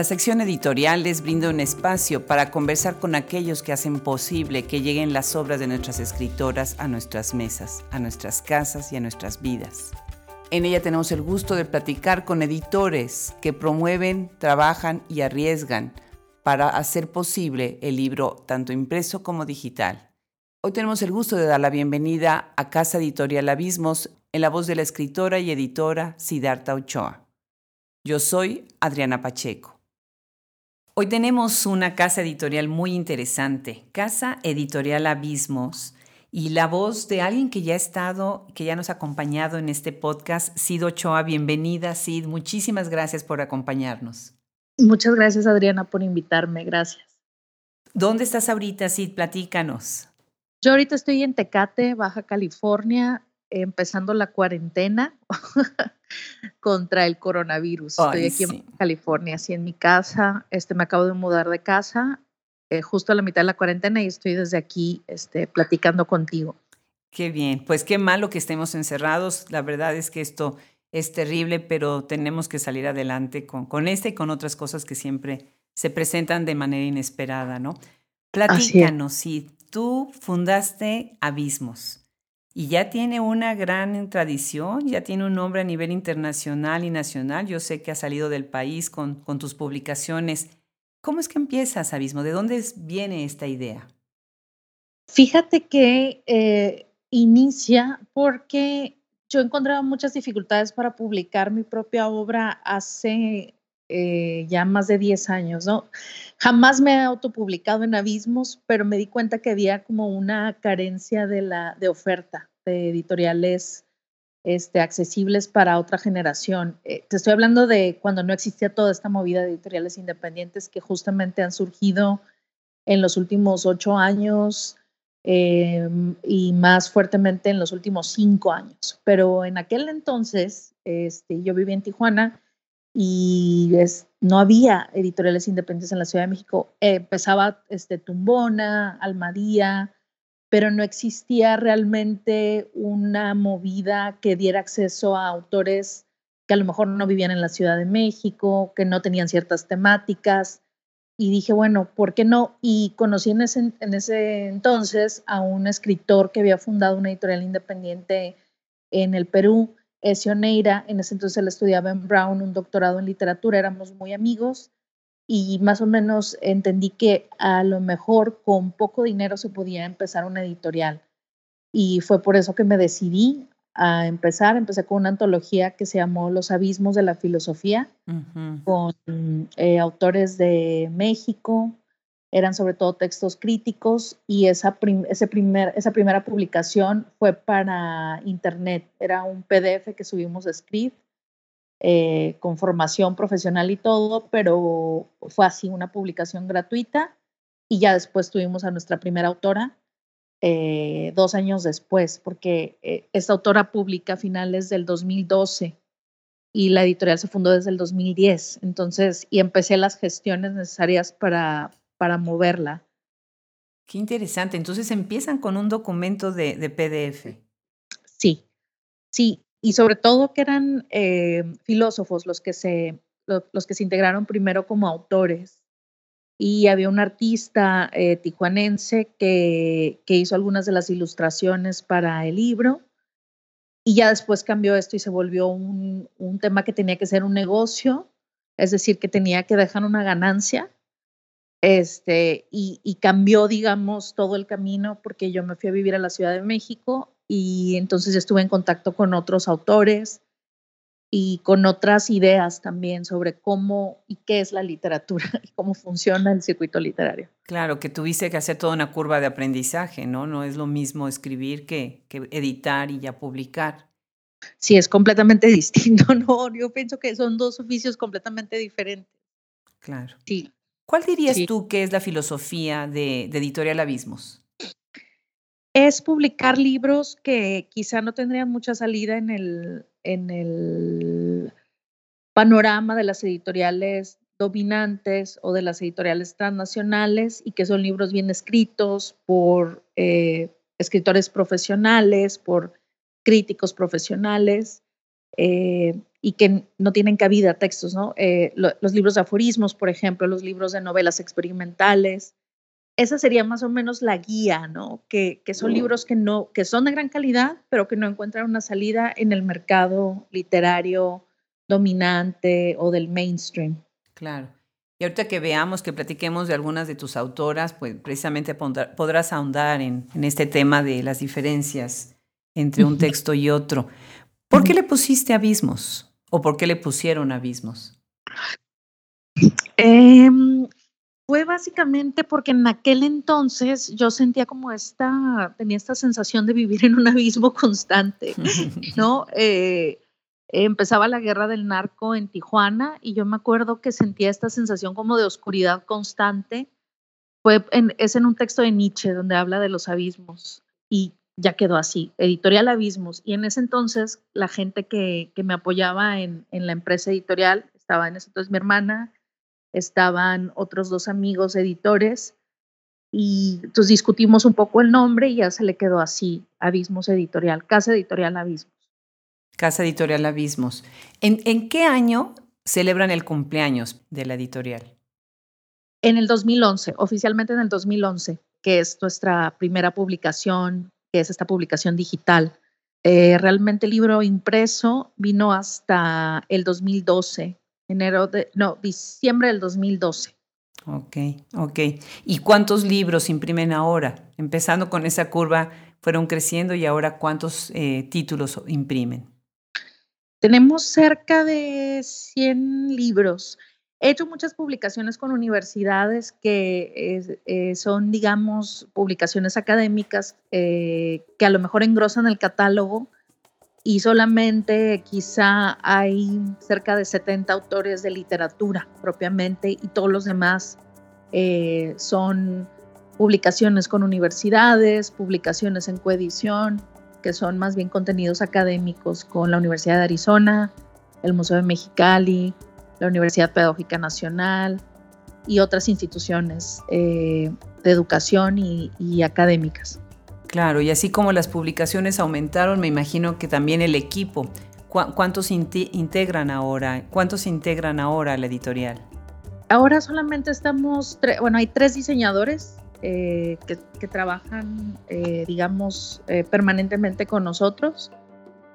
La sección editorial les brinda un espacio para conversar con aquellos que hacen posible que lleguen las obras de nuestras escritoras a nuestras mesas, a nuestras casas y a nuestras vidas. En ella tenemos el gusto de platicar con editores que promueven, trabajan y arriesgan para hacer posible el libro tanto impreso como digital. Hoy tenemos el gusto de dar la bienvenida a Casa Editorial Abismos en la voz de la escritora y editora Siddhartha Ochoa. Yo soy Adriana Pacheco. Hoy tenemos una casa editorial muy interesante, Casa Editorial Abismos, y la voz de alguien que ya ha estado, que ya nos ha acompañado en este podcast, Sid Ochoa. Bienvenida, Sid. Muchísimas gracias por acompañarnos. Muchas gracias, Adriana, por invitarme. Gracias. ¿Dónde estás ahorita, Sid? Platícanos. Yo ahorita estoy en Tecate, Baja California, empezando la cuarentena contra el coronavirus. Estoy aquí en California, así en mi casa. Este, me acabo de mudar de casa eh, justo a la mitad de la cuarentena y estoy desde aquí este, platicando contigo. Qué bien, pues qué malo que estemos encerrados. La verdad es que esto es terrible, pero tenemos que salir adelante con, con esta y con otras cosas que siempre se presentan de manera inesperada, ¿no? Platícanos, si tú fundaste Abismos y ya tiene una gran tradición, ya tiene un nombre a nivel internacional y nacional. Yo sé que ha salido del país con, tus publicaciones. ¿Cómo es que empiezas, Abismo? ¿De dónde viene esta idea? Fíjate que eh, inicia porque yo encontraba muchas dificultades para publicar mi propia obra hace eh, ya más de 10 años, ¿no? Jamás me he autopublicado en Abismos, pero me di cuenta que había como una carencia de, la, de oferta de editoriales este, accesibles para otra generación. Eh, te estoy hablando de cuando no existía toda esta movida de editoriales independientes que justamente han surgido en los últimos ocho años em, y más fuertemente en los últimos cinco años. Pero en aquel entonces, este, yo vivía en Tijuana y no había editoriales independientes en la Ciudad de México. empezaba este, Tumbona, Almadía, pero no existía realmente una movida que diera acceso a autores que a lo mejor no vivían en la Ciudad de México, que no tenían ciertas temáticas. Y dije, bueno, ¿por qué no? Y conocí en ese entonces a un escritor que había fundado una editorial independiente en el Perú, Sioneira, en ese entonces él estudiaba en Brown un doctorado en literatura, éramos muy amigos y más o menos entendí que a lo mejor con poco dinero se podía empezar una editorial. Y fue por eso que me decidí a empezar. Empecé con una antología que se llamó Los Abismos de la Filosofía, con eh, autores de México, eran sobre todo textos críticos y esa, ese primer, esa primera publicación fue para internet, era un PDF que subimos a Script eh, con formación profesional y todo, pero fue así una publicación gratuita y ya después tuvimos a nuestra primera autora eh, dos años después, porque eh, esta autora publica a finales del 2012 y la editorial se fundó desde el 2010, entonces, y empecé las gestiones necesarias para, para moverla. Qué interesante. Entonces empiezan con un documento de, PDF. Sí, sí, y sobre todo que eran eh, filósofos los que, se, los que se integraron primero como autores. Y había un artista eh, tijuanense que, que hizo algunas de las ilustraciones para el libro. Y ya después cambió esto y se volvió un, un tema que tenía que ser un negocio, es decir, que tenía que dejar una ganancia este, y, y, cambió, digamos, todo el camino porque yo me fui a vivir a la Ciudad de México y entonces estuve en contacto con otros autores y con otras ideas también sobre cómo y qué es la literatura y cómo funciona el circuito literario. Claro, que tuviste que hacer toda una curva de aprendizaje, ¿no? No es lo mismo escribir que, que editar y ya publicar. Sí, es completamente distinto, ¿no? Yo pienso que son dos oficios completamente diferentes. Claro. Sí. ¿Cuál dirías tú que es la filosofía de, Editorial Abismos? Es publicar libros que quizá no tendrían mucha salida en el, en el panorama de las editoriales dominantes o de las editoriales transnacionales y que son libros bien escritos por eh, escritores profesionales, por críticos profesionales. Eh, y que no tienen cabida textos, ¿no? Eh, los libros de aforismos, por ejemplo, los libros de novelas experimentales. Esa sería más o menos la guía, ¿no? Que, que son libros que, no, que son de gran calidad, pero que no encuentran una salida en el mercado literario dominante o del mainstream. Claro. Y ahorita que veamos, que platiquemos de algunas de tus autoras, pues precisamente podrás ahondar en, en este tema de las diferencias entre un texto y otro. ¿Por qué le pusiste abismos? ¿O por qué le pusieron abismos? Em, fue básicamente porque en aquel entonces yo sentía como esta, tenía esta sensación de vivir en un abismo constante, ¿no? Eh, empezaba la guerra del narco en Tijuana y yo me acuerdo que sentía esta sensación como de oscuridad constante. Fue es en un texto de Nietzsche donde habla de los abismos y ya quedó así, editorial Abismos. Y en ese entonces la gente que, me apoyaba en, la empresa editorial, estaba en ese entonces mi hermana, estaban otros dos amigos editores y entonces discutimos un poco el nombre y ya se le quedó así, Abismos Editorial, Casa Editorial Abismos. Casa Editorial Abismos. ¿En, ¿En, qué año celebran el cumpleaños de la editorial? En el 2011, oficialmente en el 2011, que es nuestra primera publicación que es esta publicación digital. Eh, realmente el libro impreso vino hasta el 2012, enero de, no, diciembre del 2012. Ok, ok. ¿Y cuántos libros imprimen ahora? Empezando con esa curva, fueron creciendo y ahora cuántos eh, títulos imprimen? Tenemos cerca de 100 libros. He hecho muchas publicaciones con universidades que eh, son, digamos, publicaciones académicas eh, que a lo mejor engrosan el catálogo y solamente quizá hay cerca de 70 autores de literatura propiamente y todos los demás eh, son publicaciones con universidades, publicaciones en coedición, que son más bien contenidos académicos con la Universidad de Arizona, el Museo de Mexicali, la Universidad Pedagógica Nacional y otras instituciones eh, de educación y, académicas. Claro, y así como las publicaciones aumentaron, me imagino que también el equipo. ¿Cuántos integran ahora? ¿Cuántos integran ahora la editorial? Ahora solamente estamos, bueno, hay tres diseñadores eh, que, trabajan, eh, digamos, permanentemente con nosotros.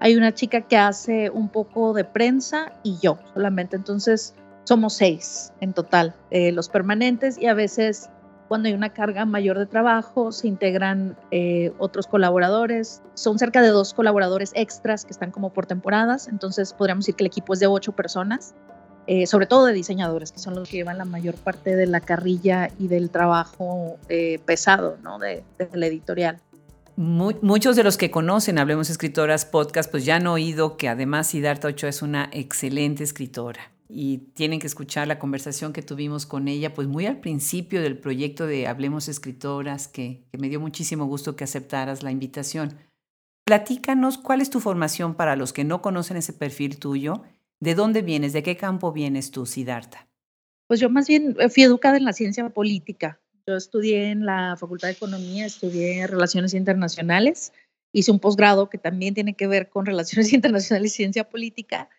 Hay una chica que hace un poco de prensa y yo solamente. Entonces somos seis en total, eh, los permanentes y a veces cuando hay una carga mayor de trabajo se integran eh, otros colaboradores. Son cerca de dos colaboradores extras que están como por temporadas. Entonces podríamos decir que el equipo es de ocho personas. Eh, sobre todo de diseñadores, que son los que llevan la mayor parte de la carrilla y del trabajo pesado ¿no? de, de la editorial muchos de los que conocen Hablemos Escritoras Podcast, pues ya han oído que además Siddhartha Ochoa es una excelente escritora y tienen que escuchar la conversación que tuvimos con ella, pues muy al principio del proyecto de Hablemos Escritoras, que, me dio muchísimo gusto que aceptaras la invitación. Platícanos cuál es tu formación para los que no conocen ese perfil tuyo, de dónde vienes, de qué campo vienes tú, Siddhartha. Pues yo más bien fui educada en la ciencia política. Yo estudié en la Facultad de Economía, estudié Relaciones Internacionales, hice un posgrado que también tiene que ver con Relaciones Internacionales y Ciencia Política,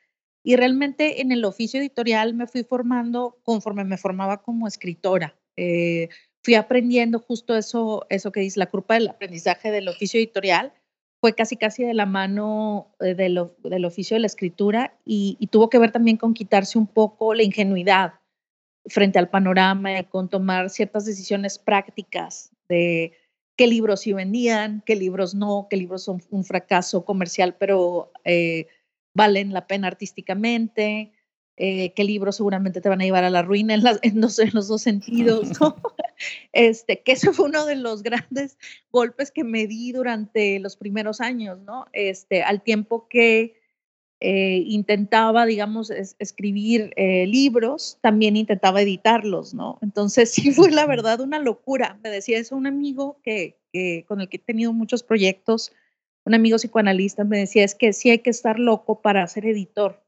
y realmente en el oficio editorial me fui formando conforme me formaba como escritora. Eh, fui aprendiendo justo eso, eso que dice la curva del aprendizaje del oficio editorial, fue casi casi de la mano eh, del oficio de la escritura y, y, tuvo que ver también con quitarse un poco la ingenuidad frente al panorama y con tomar ciertas decisiones prácticas de qué libros sí vendían, qué libros no, qué libros son un fracaso comercial, pero eh, valen la pena artísticamente, eh, qué libros seguramente te van a llevar a la ruina en, en, los, dos sentidos, este, que eso fue uno de los grandes golpes que me di durante los primeros años, ¿no? Este, al tiempo que eh, intentaba, digamos, escribir eh, libros, también intentaba editarlos, ¿no? Entonces sí fue la verdad una locura. Me decía eso un amigo que, con el que he tenido muchos proyectos, un amigo psicoanalista, me decía, es que sí hay que estar loco para ser editor,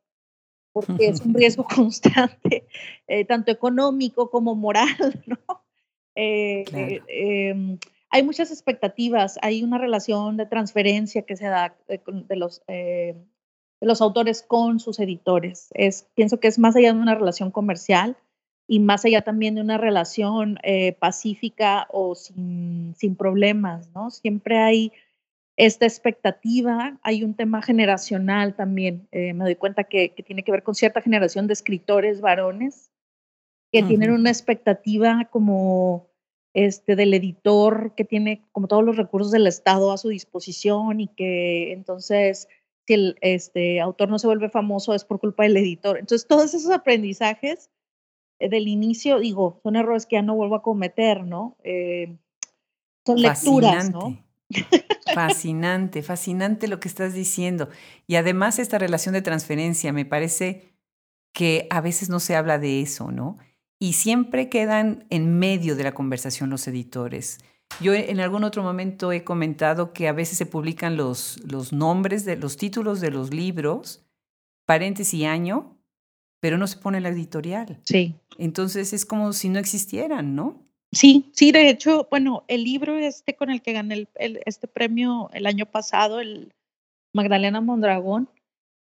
porque es un riesgo constante, eh, tanto económico como moral, ¿no? Em, hay muchas expectativas, hay una relación de transferencia que se da de los los autores con sus editores. Es, pienso que es más allá de una relación comercial y más allá también de una relación eh, pacífica o sin, sin, problemas, ¿no? Siempre hay esta expectativa, hay un tema generacional también. Eh, me doy cuenta que, que, tiene que ver con cierta generación de escritores varones que tienen una expectativa como este, del editor que tiene como todos los recursos del Estado a su disposición y que entonces si el este, autor no se vuelve famoso es por culpa del editor. Entonces, todos esos aprendizajes eh, del inicio, digo, son errores que ya no vuelvo a cometer, ¿no? Eh, son lecturas, ¿no? Fascinante, fascinante lo que estás diciendo. Y además esta relación de transferencia, me parece que a veces no se habla de eso, ¿no? Y siempre quedan en medio de la conversación los editores. Yo en algún otro momento he comentado que a veces se publican los, los nombres de los títulos de los libros, paréntesis y año, pero no se pone la editorial. Sí. Entonces es como si no existieran, ¿no? Sí, sí, de hecho, bueno, el libro este con el que gané el, este premio el año pasado, el Magdalena Mondragón,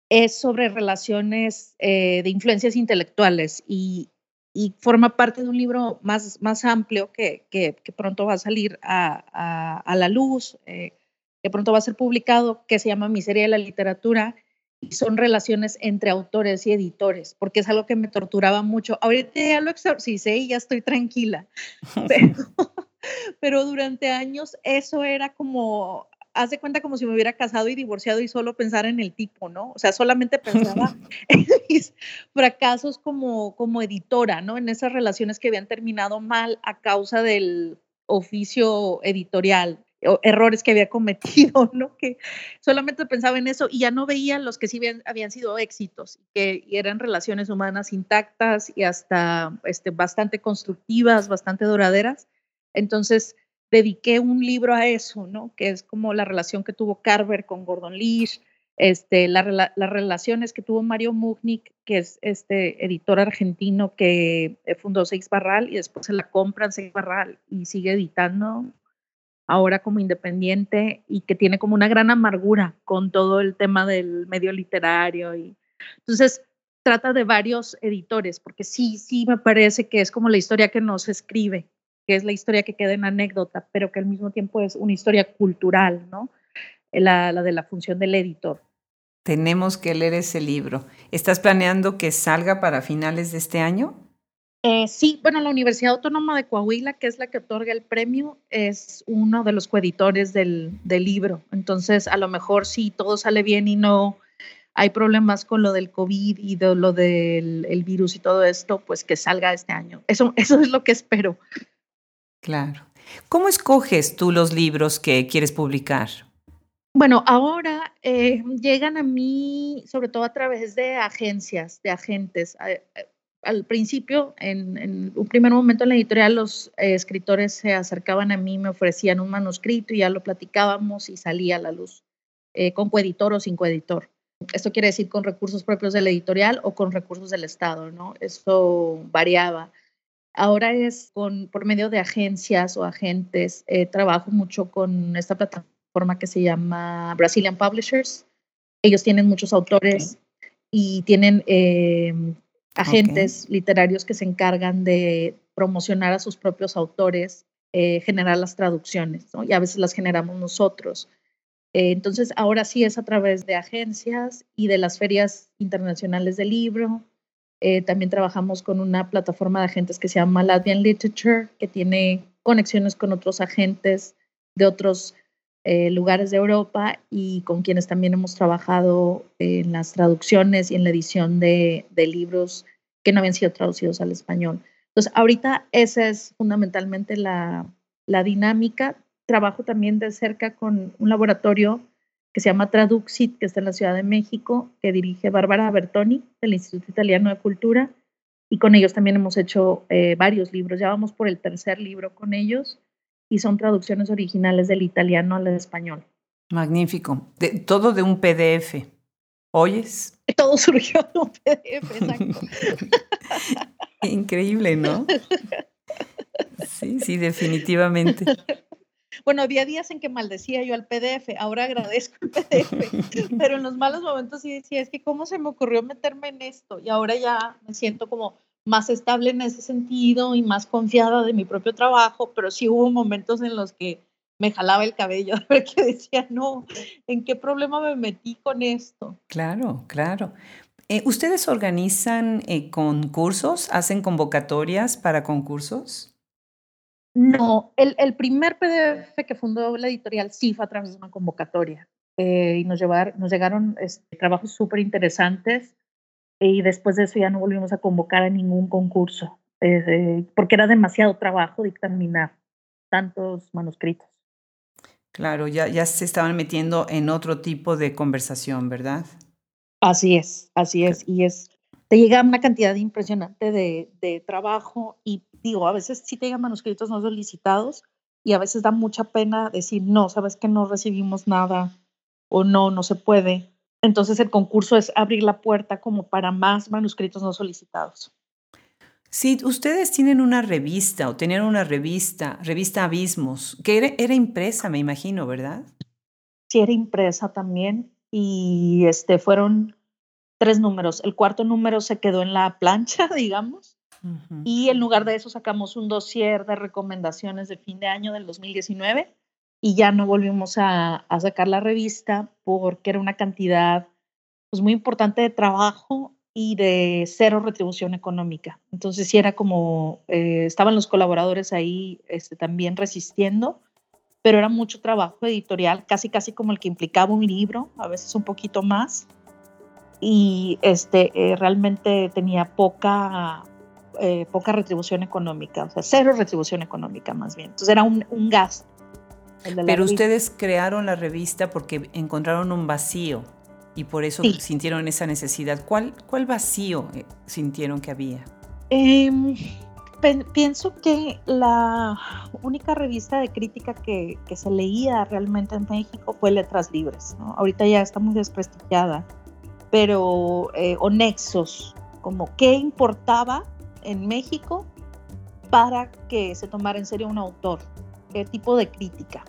es sobre relaciones eh, de influencias intelectuales y, y forma parte de un libro más, más amplio que, que, pronto va a salir a, a, la luz, eh, que pronto va a ser publicado, que se llama Miseria de la Literatura, y son relaciones entre autores y editores, porque es algo que me torturaba mucho. Ahorita ya lo exorcicé y ya estoy tranquila, pero, pero durante años eso era como haz de cuenta como si me hubiera casado y divorciado y solo pensar en el tipo, ¿no? O sea, solamente pensaba en mis fracasos como, como editora, ¿no? En esas relaciones que habían terminado mal a causa del oficio editorial, o errores que había cometido, ¿no? Que solamente pensaba en eso y ya no veía los que sí habían, habían sido éxitos, que eran relaciones humanas intactas y hasta este, bastante constructivas, bastante duraderas. Entonces, dediqué un libro a eso, ¿no? Que es como la relación que tuvo Carver con Gordon Leach, este, las relaciones que tuvo Mario Mugnik, que es este editor argentino que eh, fundó Seix Barral y después se la compran Seix Barral y sigue editando ahora como independiente y que tiene como una gran amargura con todo el tema del medio literario y entonces trata de varios editores porque sí sí me parece que es como la historia que nos escribe que es la historia que queda en anécdota, pero que al mismo tiempo es una historia cultural, ¿no? La, de la función del editor. Tenemos que leer ese libro. ¿Estás planeando que salga para finales de este año? Eh, sí, bueno, la Universidad Autónoma de Coahuila, que es la que otorga el premio, es uno de los coeditores del, del libro. Entonces, a lo mejor si todo sale bien y no hay problemas con lo del COVID y de lo del el virus y todo esto, pues que salga este año. Eso, eso es lo que espero. Claro. ¿Cómo escoges tú los libros que quieres publicar? Bueno, ahora eh, llegan a mí sobre todo a través de agencias, de agentes. Eh, al principio, en, un primer momento en la editorial, los eh, escritores se acercaban a mí, me ofrecían un manuscrito y ya lo platicábamos y salía a la luz, con coeditor o sin coeditor. Esto quiere decir con recursos propios de la editorial o con recursos del Estado, ¿no? Eso variaba. Ahora es con, por medio de agencias o agentes. Eh, trabajo mucho con esta plataforma que se llama Brazilian Publishers. Ellos tienen muchos autores y tienen eh, agentes literarios que se encargan de promocionar a sus propios autores, eh, generar las traducciones, y a veces las generamos nosotros. entonces, ahora sí es a través de agencias y de las ferias internacionales del libro, eh, también trabajamos con una plataforma de agentes que se llama Latvian Literature, que tiene conexiones con otros agentes de otros eh, lugares de Europa y con quienes también hemos trabajado en las traducciones y en la edición de, de libros que no habían sido traducidos al español. Entonces, ahorita esa es fundamentalmente la, la dinámica. Trabajo también de cerca con un laboratorio que se llama Traduxit, que está en la Ciudad de México, que dirige Bárbara Bertoni del Instituto Italiano de Cultura. Y con ellos también hemos hecho eh, varios libros. Ya vamos por el tercer libro con ellos y son traducciones originales del italiano al español. Magnífico. todo de un PDF. ¿Oyes? Todo surgió de un PDF, exacto. Increíble, ¿no? Sí, sí, definitivamente. Bueno, había días en que maldecía yo al PDF, ahora agradezco el PDF, pero en los malos momentos sí decía, es que cómo se me ocurrió meterme en esto y ahora ya me siento como más estable en ese sentido y más confiada de mi propio trabajo, pero sí hubo momentos en los que me jalaba el cabello, que decía, no, ¿en qué problema me metí con esto? Claro, claro. Eh, ¿Ustedes organizan eh, concursos? ¿Hacen convocatorias para concursos? No, el, el, primer PDF que fundó la editorial sí fue a través de una convocatoria eh, y nos, llevar, nos llegaron este, trabajos súper interesantes y después de eso ya no volvimos a convocar a ningún concurso porque era demasiado trabajo dictaminar tantos manuscritos. Claro, ya, ya se estaban metiendo en otro tipo de conversación, ¿verdad? Así es, así es. Y es, te llega una cantidad impresionante de, de trabajo y digo, a veces sí te llegan manuscritos no solicitados y a veces da mucha pena decir, no, sabes que no recibimos nada o no, no se puede. Entonces el concurso es abrir la puerta como para más manuscritos no solicitados. Sí, ustedes tienen una revista o tenían una revista, revista Abismos, que era, impresa, me imagino, ¿verdad? Sí, era impresa también y este fueron tres números. El cuarto número se quedó en la plancha, digamos, y en lugar de eso sacamos un dossier de recomendaciones de fin de año del 2019 y ya no volvimos a, a sacar la revista porque era una cantidad pues, muy importante de trabajo y de cero retribución económica. Entonces sí era como, eh, estaban los colaboradores ahí este, también resistiendo, pero era mucho trabajo editorial, casi casi como el que implicaba un libro, a veces un poquito más, y este, eh, realmente tenía poca, eh, poca retribución económica, o sea, cero retribución económica más bien. Entonces era un, un gasto. Pero ustedes crearon la revista porque encontraron un vacío y por eso sintieron esa necesidad. ¿Cuál, cuál vacío eh, sintieron que había? Em, pienso que la única revista de crítica que, que, se leía realmente en México fue Letras Libres. ¿no? Ahorita ya está muy desprestigiada, pero eh, o Nexos, como qué importaba en México para que se tomara en serio un autor, qué tipo de crítica.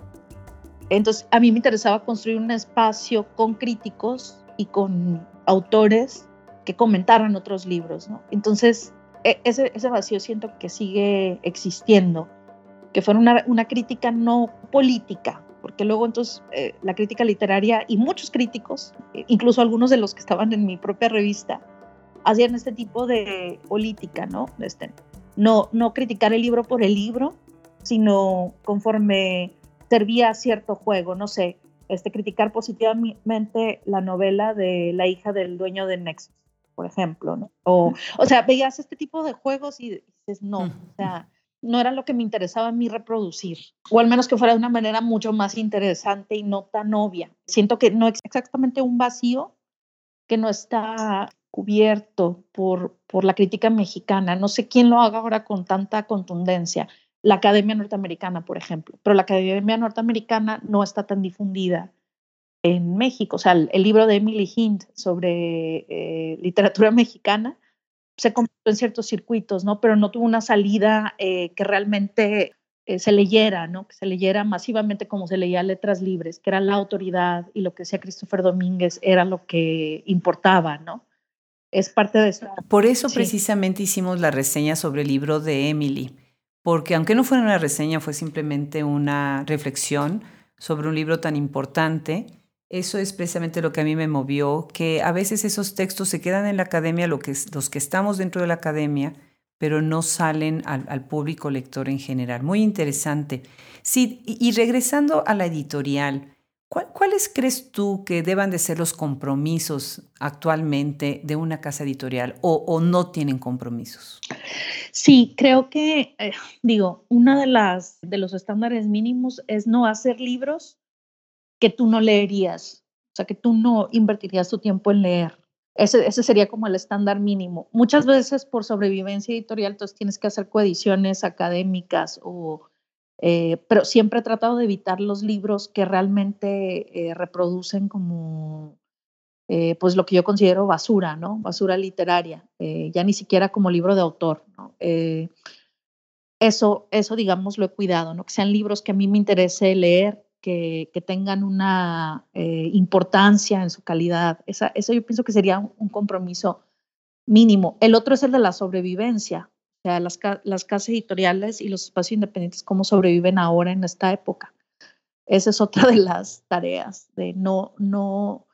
Entonces, a mí me interesaba construir un espacio con críticos y con autores que comentaran otros libros, ¿no? Entonces, e, ese, ese vacío siento que sigue existiendo, que fuera una, una crítica no política, porque luego entonces eh, la crítica literaria y muchos críticos, incluso algunos de los que estaban en mi propia revista, hacían este tipo de política, ¿no? Este, no, no criticar el libro por el libro, sino conforme servía cierto juego, no sé, este, criticar positivamente la novela de la hija del dueño de Nexus, por ejemplo, ¿no? O, o sea, veías este tipo de juegos y dices, no, o sea, no era lo que me interesaba a mí reproducir, o al menos que fuera de una manera mucho más interesante y no tan obvia. Siento que no es exactamente un vacío que no está cubierto por, por la crítica mexicana. No sé quién lo haga ahora con tanta contundencia la Academia Norteamericana, por ejemplo, pero la Academia Norteamericana no está tan difundida en México. O sea, el, libro de Emily Hint sobre eh, literatura mexicana se convirtió en ciertos circuitos, ¿no? Pero no tuvo una salida eh, que realmente eh, se leyera, ¿no? Que se leyera masivamente como se leía Letras Libres, que era la autoridad y lo que decía Christopher Domínguez era lo que importaba, ¿no? Es parte de eso. Por eso precisamente hicimos la reseña sobre el libro de Emily porque aunque no fuera una reseña, fue simplemente una reflexión sobre un libro tan importante. Eso es precisamente lo que a mí me movió, que a veces esos textos se quedan en la academia, lo que, los que estamos dentro de la academia, pero no salen al, público lector en general. Muy interesante. Sí, y regresando a la editorial, ¿Cuáles crees tú que deban de ser los compromisos actualmente de una casa editorial o, no tienen compromisos? Sí, creo que, eh, digo, uno de, las, de los estándares mínimos es no hacer libros que tú no leerías, o sea, que tú no invertirías tu tiempo en leer. Ese, ese sería como el estándar mínimo. Muchas veces por sobrevivencia editorial, entonces tienes que hacer coediciones académicas o eh, pero siempre he tratado de evitar los libros que realmente eh, reproducen como, eh, pues lo que yo considero basura, ¿no? Basura literaria, ya ni siquiera como libro de autor, ¿no? eso, eso, digamos, lo he cuidado, ¿no? Que sean libros que a mí me interese leer, que, que tengan una eh, importancia en su calidad. Esa, eso yo pienso que sería un, compromiso mínimo. El otro es el de la sobrevivencia, sea, las, las casas editoriales y los espacios independientes, cómo sobreviven ahora en esta época. Esa es otra de las tareas, de no, no,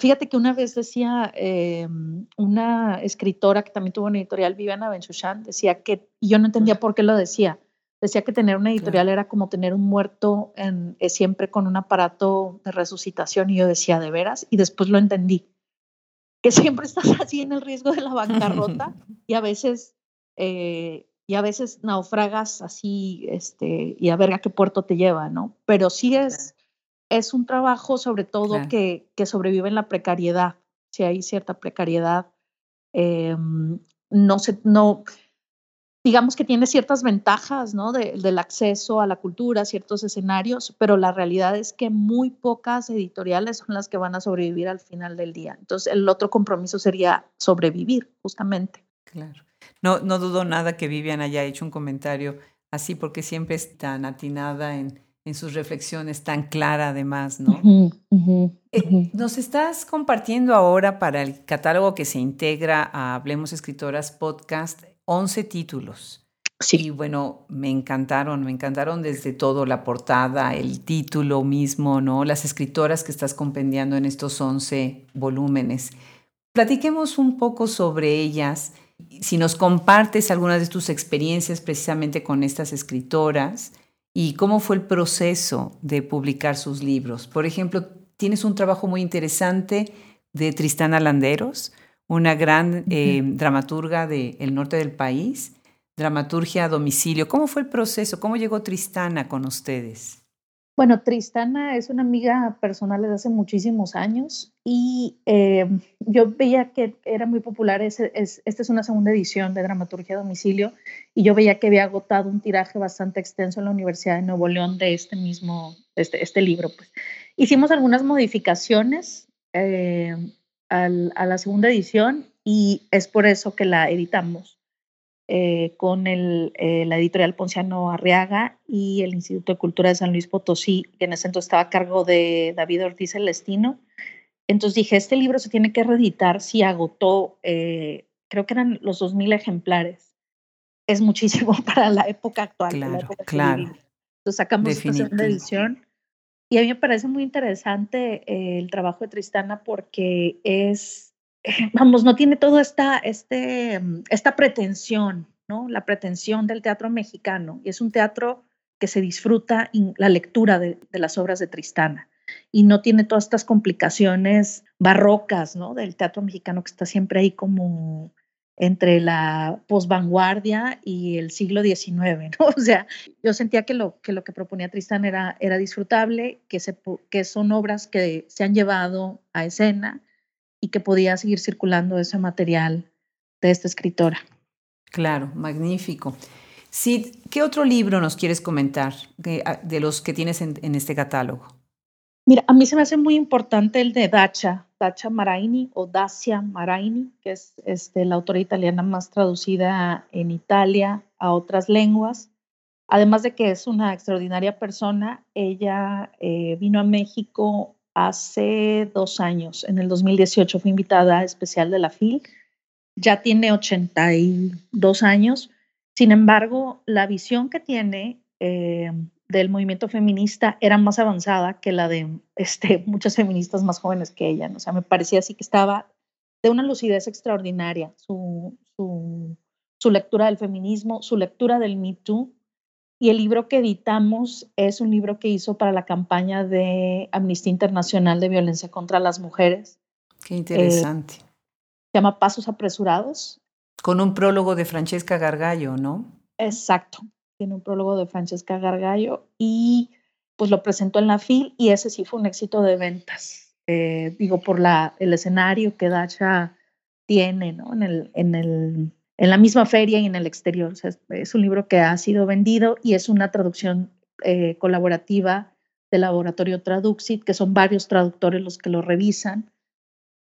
Fíjate que una vez decía eh, una escritora que también tuvo una editorial, Viviana Benchushan, decía que, y yo no entendía por qué lo decía, decía que tener una editorial era como tener un muerto en, eh, siempre con un aparato de resucitación y yo decía, ¿de veras? Y después lo entendí, que siempre estás así en el riesgo de la bancarrota y a veces... Eh, y a veces naufragas así, este, y a ver a qué puerto te lleva, ¿no? Pero sí es, es un trabajo sobre todo que, que, sobrevive en la precariedad. Si hay cierta precariedad, em, no se, no, digamos que tiene ciertas ventajas, ¿no? del acceso a la cultura, ciertos escenarios, pero la realidad es que muy pocas editoriales son las que van a sobrevivir al final del día. Entonces, el otro compromiso sería sobrevivir, justamente. Claro. No, no dudo nada que Vivian haya hecho un comentario así, porque siempre es tan atinada en en sus reflexiones tan clara además, ¿no? Eh, nos estás compartiendo ahora para el catálogo que se integra a Hablemos Escritoras Podcast 11 títulos. Sí. Y bueno, me encantaron, me encantaron desde todo, la portada, el título mismo, ¿no? Las escritoras que estás compendiando en estos 11 volúmenes. Platiquemos un poco sobre ellas. Si nos compartes algunas de tus experiencias precisamente con estas escritoras y cómo fue el proceso de publicar sus libros. Por ejemplo, tienes un trabajo muy interesante de Tristana Landeros, una gran eh, dramaturga del norte del país, dramaturgia a domicilio. ¿Cómo fue el proceso? ¿Cómo llegó Tristana con ustedes? Bueno, Tristana es una amiga personal desde hace muchísimos años y eh, yo veía que era muy popular, esta es una segunda edición de Dramaturgia a Domicilio y yo veía que había agotado un tiraje bastante extenso en la Universidad de Nuevo León de este mismo, este, este libro. Pues. Hicimos algunas modificaciones eh, a la segunda edición y es por eso que la editamos. Eh, con el, eh, la editorial Ponciano Arriaga y el Instituto de Cultura de San Luis Potosí, que en ese entonces estaba a cargo de David Ortiz Celestino. Entonces dije, este libro se tiene que reeditar si agotó, eh, creo que eran los 2.000 ejemplares. Es muchísimo para la época actual. Claro, claro. Entonces sacamos esta segunda edición. Y a mí me parece muy interesante el trabajo de Tristana porque es vamos, no tiene toda esta, este, esta pretensión, ¿no? La pretensión del teatro mexicano. Y es un teatro que se disfruta en la lectura de, las obras de Tristana. Y no tiene todas estas complicaciones barrocas, ¿no? Del teatro mexicano que está siempre ahí como entre la posvanguardia y el siglo XIX, ¿no? O sea, yo sentía que lo que, lo que proponía Tristán era, era disfrutable, que, se, que son obras que se han llevado a escena, y que podía seguir circulando ese material de esta escritora. Claro, magnífico. Sí, ¿qué otro libro nos quieres comentar ah, de, los que tienes en, este catálogo? Mira, a mí se me hace muy importante el de Dacia, Dacia Maraini o Dacia Maraini, que es este, la autora italiana más traducida en Italia a otras lenguas. Además de que es una extraordinaria persona, ella eh, vino a México hace dos años, en el 2018, fue invitada especial de la FIL. Ya tiene 82 años. Sin embargo, la visión que tiene eh, del movimiento feminista era más avanzada que la de este, muchas feministas más jóvenes que ella. O sea, me parecía así que estaba de una lucidez extraordinaria. Su, su, su lectura del feminismo, su lectura del Me Too, y el libro que editamos es un libro que hizo para la campaña de Amnistía Internacional de Violencia contra las Mujeres. Qué interesante. se llama Pasos Apresurados. Con un prólogo de Francesca Gargallo, ¿no? Exacto. Tiene un prólogo de Francesca Gargallo y pues lo presentó en la FIL y ese sí fue un éxito de ventas. Eh, digo, por la, el escenario que Dacha tiene, ¿no? En el, en el en la misma feria y en el exterior. es, un libro que ha sido vendido y es una traducción eh, colaborativa del laboratorio Traduxit, que son varios traductores los que lo revisan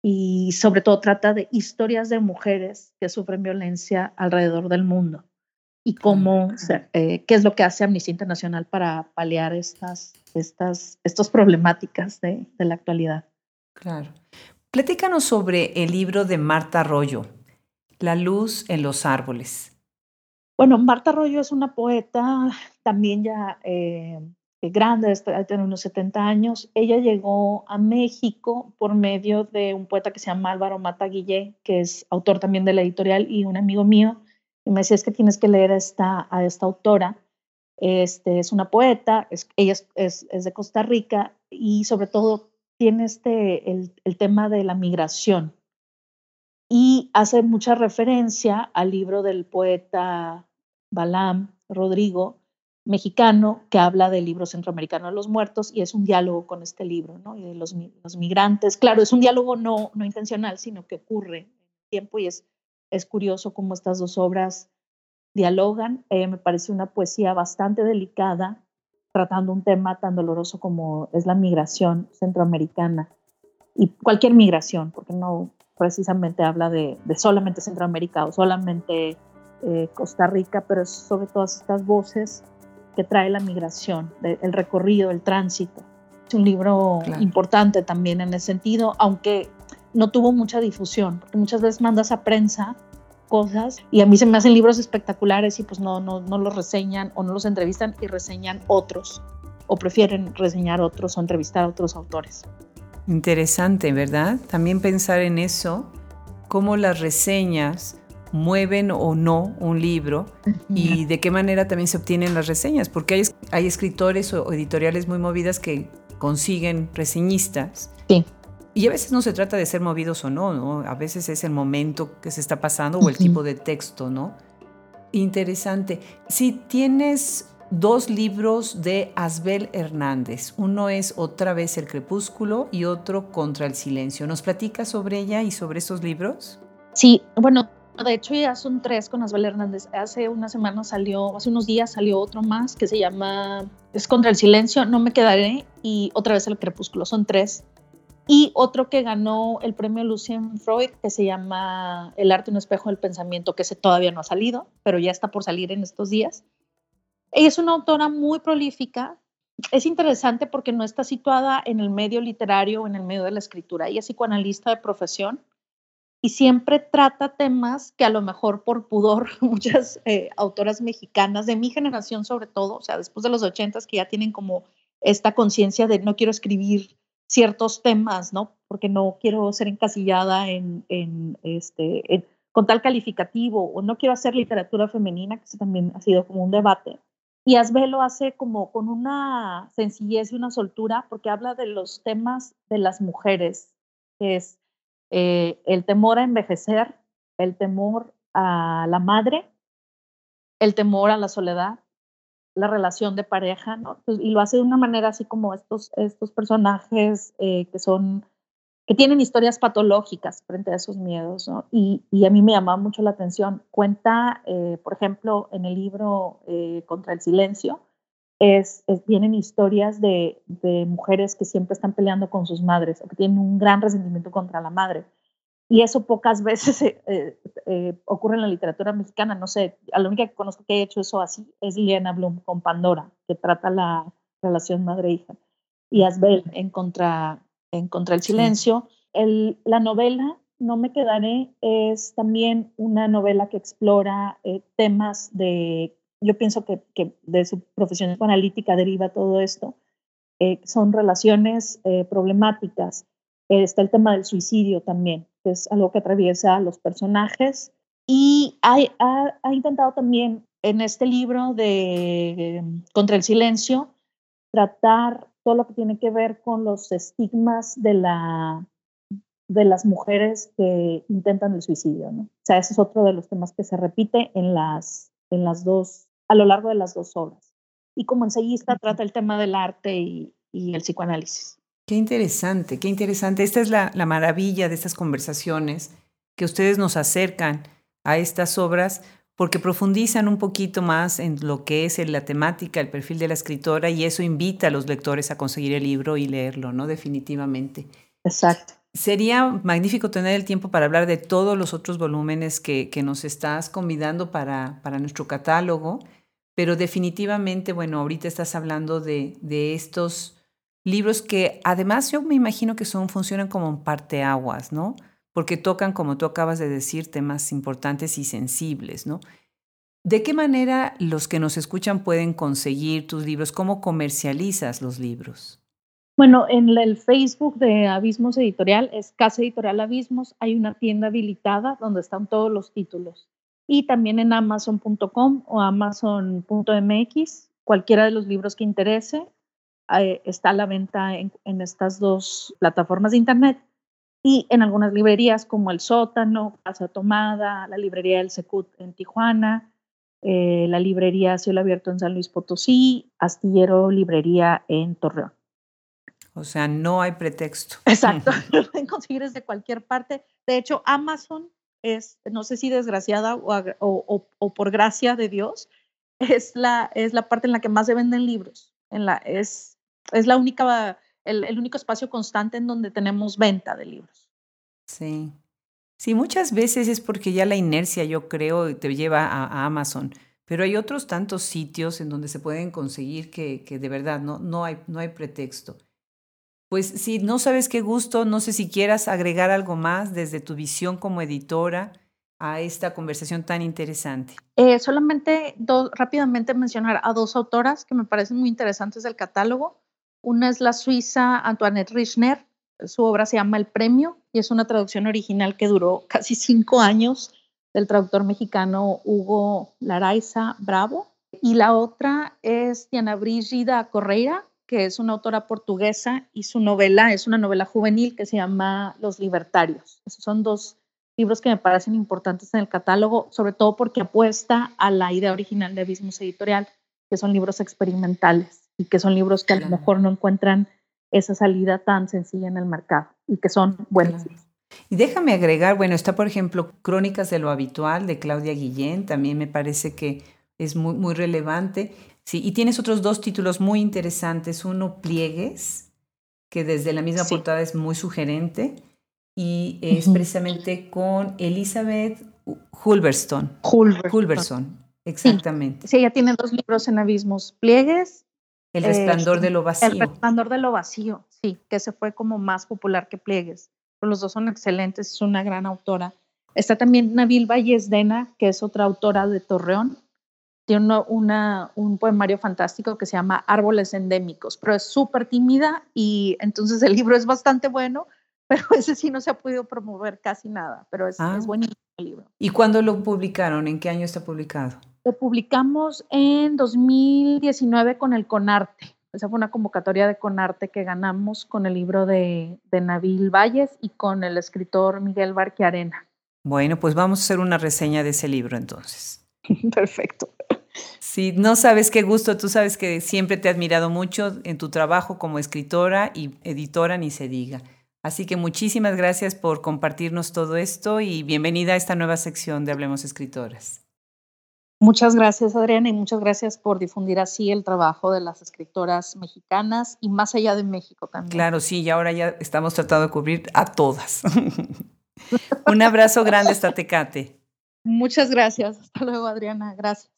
y sobre todo trata de historias de mujeres que sufren violencia alrededor del mundo. y cómo, eh, qué es lo que hace Amnistía Internacional para paliar estas, estas, estas problemáticas de, de la actualidad. Claro. Platícanos sobre el libro de Marta Arroyo, La luz en los árboles. Bueno, Marta Arroyo es una poeta también ya eh, grande, tiene unos 70 años. Ella llegó a México por medio de un poeta que se llama Álvaro Mata Guillé, que es autor también de la editorial y un amigo mío. Y me decía, es que tienes que leer a esta, a esta autora. Este, es una poeta, ella es, es, de Costa Rica y sobre todo tiene este, el, el tema de la migración y hace mucha referencia al libro del poeta Balam Rodrigo, mexicano, que habla del libro centroamericano de los muertos y es un diálogo con este libro, ¿no? Y de los, los migrantes. Claro, es un diálogo no, no intencional, sino que ocurre en tiempo y es, es curioso cómo estas dos obras dialogan. Eh, me parece una poesía bastante delicada, tratando un tema tan doloroso como es la migración centroamericana y cualquier migración, porque no precisamente habla de, de solamente Centroamérica o solamente eh, Costa Rica, pero es sobre todas estas voces que trae la migración, el recorrido, el tránsito. Es un libro importante también en ese sentido, aunque no tuvo mucha difusión, porque muchas veces mandas a prensa cosas y a mí se me hacen libros espectaculares y pues no, no, no los reseñan o no los entrevistan y reseñan otros o prefieren reseñar otros o entrevistar a otros autores. Interesante, ¿verdad? También pensar en eso, cómo las reseñas mueven o no un libro y de qué manera también se obtienen las reseñas, porque hay, hay escritores o editoriales muy movidas que consiguen reseñistas. Sí. Y a veces no se trata de ser movidos o no, ¿no? A veces es el momento que se está pasando o el tipo de texto, ¿no? Interesante. Si tienes dos libros de Asbel Hernández, uno es Otra vez el crepúsculo y otro Contra el silencio. ¿Nos platicas sobre ella y sobre esos libros? Sí, bueno, de hecho, ya son tres con Asbel Hernández. Hace una semana salió, hace unos días salió otro más que se llama Es contra el silencio, no me quedaré y otra vez el crepúsculo. Son tres. Y otro que ganó el premio Lucien Freud, que se llama El arte un espejo del pensamiento, que ese todavía no ha salido, pero ya está por salir en estos días. Ella es una autora muy prolífica. Es interesante porque no está situada en el medio literario o en el medio de la escritura. Ella es psicoanalista de profesión y siempre trata temas que a lo mejor por pudor muchas eh, autoras mexicanas de mi generación sobre todo, o sea, después de los ochentas que ya tienen como esta conciencia de no quiero escribir ciertos temas, ¿no? Porque no quiero ser encasillada en, en este, con tal calificativo o no quiero hacer literatura femenina, que eso también ha sido como un debate. Y Asbe lo hace como con una sencillez y una soltura porque habla de los temas de las mujeres, que es eh, el temor a envejecer, el temor a la madre, el temor a la soledad, la relación de pareja, ¿no? Y lo hace de una manera así como estos, estos personajes eh, que son, que tienen historias patológicas frente a esos miedos, ¿no? Y, a mí me llamaba mucho la atención. Cuenta, eh, por ejemplo, en el libro Contra el Silencio, es, vienen historias de, mujeres que siempre están peleando con sus madres o que tienen un gran resentimiento contra la madre. Y eso pocas veces eh, eh, ocurre en la literatura mexicana. No sé, a la única que conozco que haya hecho eso así es Liliana Bloom con Pandora, que trata la relación madre-hija. Y Asbel en Contra, en contra el Silencio. El, la novela No me quedaré es también una novela que explora eh, temas de yo pienso que, de su profesión analítica deriva todo esto, eh, son relaciones eh, problemáticas. está el tema del suicidio también, que es algo que atraviesa a los personajes. Y ha, ha, intentado también en este libro de Contra el Silencio tratar todo lo que tiene que ver con los estigmas de, la, de las mujeres que intentan el suicidio. ¿no? O sea, ese es otro de los temas que se repite en las, en las dos a lo largo de las dos obras. Y como ensayista trata el tema del arte y, el psicoanálisis. Qué interesante, qué interesante. Esta es la, maravilla de estas conversaciones que ustedes nos acercan a estas obras porque profundizan un poquito más en lo que es la temática, el perfil de la escritora y eso invita a los lectores a conseguir el libro y leerlo, ¿no? Definitivamente. Exacto. Sería magnífico tener el tiempo para hablar de todos los otros volúmenes que, nos estás convidando para, para, nuestro catálogo, pero definitivamente, bueno, ahorita estás hablando de, de estos libros que además yo me imagino que son, funcionan como parteaguas, ¿no? Porque tocan, como tú acabas de decir, temas importantes y sensibles, ¿no? ¿De qué manera los que nos escuchan pueden conseguir tus libros? ¿Cómo comercializas los libros? Bueno, en el Facebook de Abismos Editorial es Casa Editorial Abismos. Hay una tienda habilitada donde están todos los títulos. Y también en amazon.com o amazon.mx, cualquiera de los libros que interese, está a la venta en, estas dos plataformas de internet y en algunas librerías como El Sótano, Casa Tomada, la librería del Secut en Tijuana, eh, la librería Cielo Abierto en San Luis Potosí, Astillero Librería en Torreón. O sea, no hay pretexto. Exacto, lo pueden conseguir desde cualquier parte. De hecho, Amazon es, no sé si desgraciada o, o, por gracia de Dios, es la, es la parte en la que más se venden libros. En la, es es la única, el, único espacio constante en donde tenemos venta de libros. Sí. Sí, muchas veces es porque ya la inercia, yo creo, te lleva a, Amazon. Pero hay otros tantos sitios en donde se pueden conseguir que, que de verdad no, no, hay, no hay pretexto. Pues si no sabes qué gusto, no sé si quieras agregar algo más desde tu visión como editora a esta conversación tan interesante. Eh, solamente rápidamente mencionar a dos autoras que me parecen muy interesantes del catálogo. Una es la suiza Antoinette Richner, su obra se llama El Premio y es una traducción original que duró casi cinco años del traductor mexicano Hugo Laraiza Bravo. Y la otra es Diana Brigida Correira, que es una autora portuguesa y su novela es una novela juvenil que se llama Los Libertarios. Esos son dos libros que me parecen importantes en el catálogo, sobre todo porque apuesta a la idea original de Abismos Editorial, que son libros experimentales y que son libros que a lo mejor no encuentran esa salida tan sencilla en el mercado y que son buenos. Y déjame agregar, bueno, está por ejemplo Crónicas de lo Habitual de Claudia Guillén, también me parece que es muy, muy relevante. Sí, y tienes otros dos títulos muy interesantes. Uno, Pliegues, que desde la misma portada es muy sugerente, y es precisamente con Elizabeth Hulverstone. Hulverson. exactamente. Sí. ella tiene dos libros en abismos, Pliegues el resplandor de lo vacío. El resplandor de lo vacío, sí, que se fue como más popular que Pliegues. Pero los dos son excelentes, es una gran autora. Está también Nabil Vallesdena, que es otra autora de Torreón. Tiene una, un poemario fantástico que se llama Árboles Endémicos, pero es súper tímida y entonces el libro es bastante bueno, pero ese sí no se ha podido promover casi nada, pero es, ah. es buenísimo el libro. ¿Y cuándo lo publicaron? ¿En qué año está publicado? Lo publicamos en 2019 con el Conarte. Esa fue una convocatoria de Conarte que ganamos con el libro de, de Nabil Valles y con el escritor Miguel Barquiarena. Bueno, pues vamos a hacer una reseña de ese libro entonces. Perfecto. Sí, no sabes qué gusto, tú sabes que siempre te he admirado mucho en tu trabajo como escritora y editora, ni se diga. Así que muchísimas gracias por compartirnos todo esto y bienvenida a esta nueva sección de Hablemos Escritoras. Muchas gracias, Adriana, y muchas gracias por difundir así el trabajo de las escritoras mexicanas y más allá de México también. Claro, sí, y ahora ya estamos tratando de cubrir a todas. Un abrazo grande hasta Tecate. Muchas gracias. Hasta luego, Adriana. Gracias.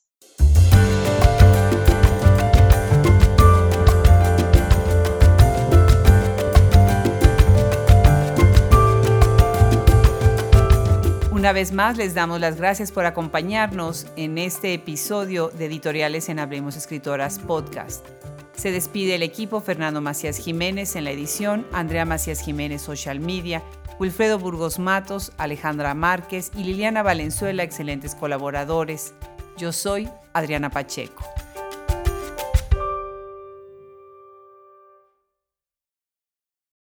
Una vez más les damos las gracias por acompañarnos en este episodio de Editoriales en Hablemos Escritoras Podcast. Se despide el equipo Fernando Macías Jiménez en la edición, Andrea Macías Jiménez Social Media, Wilfredo Burgos Matos, Alejandra Márquez y Liliana Valenzuela, excelentes colaboradores. Yo soy Adriana Pacheco.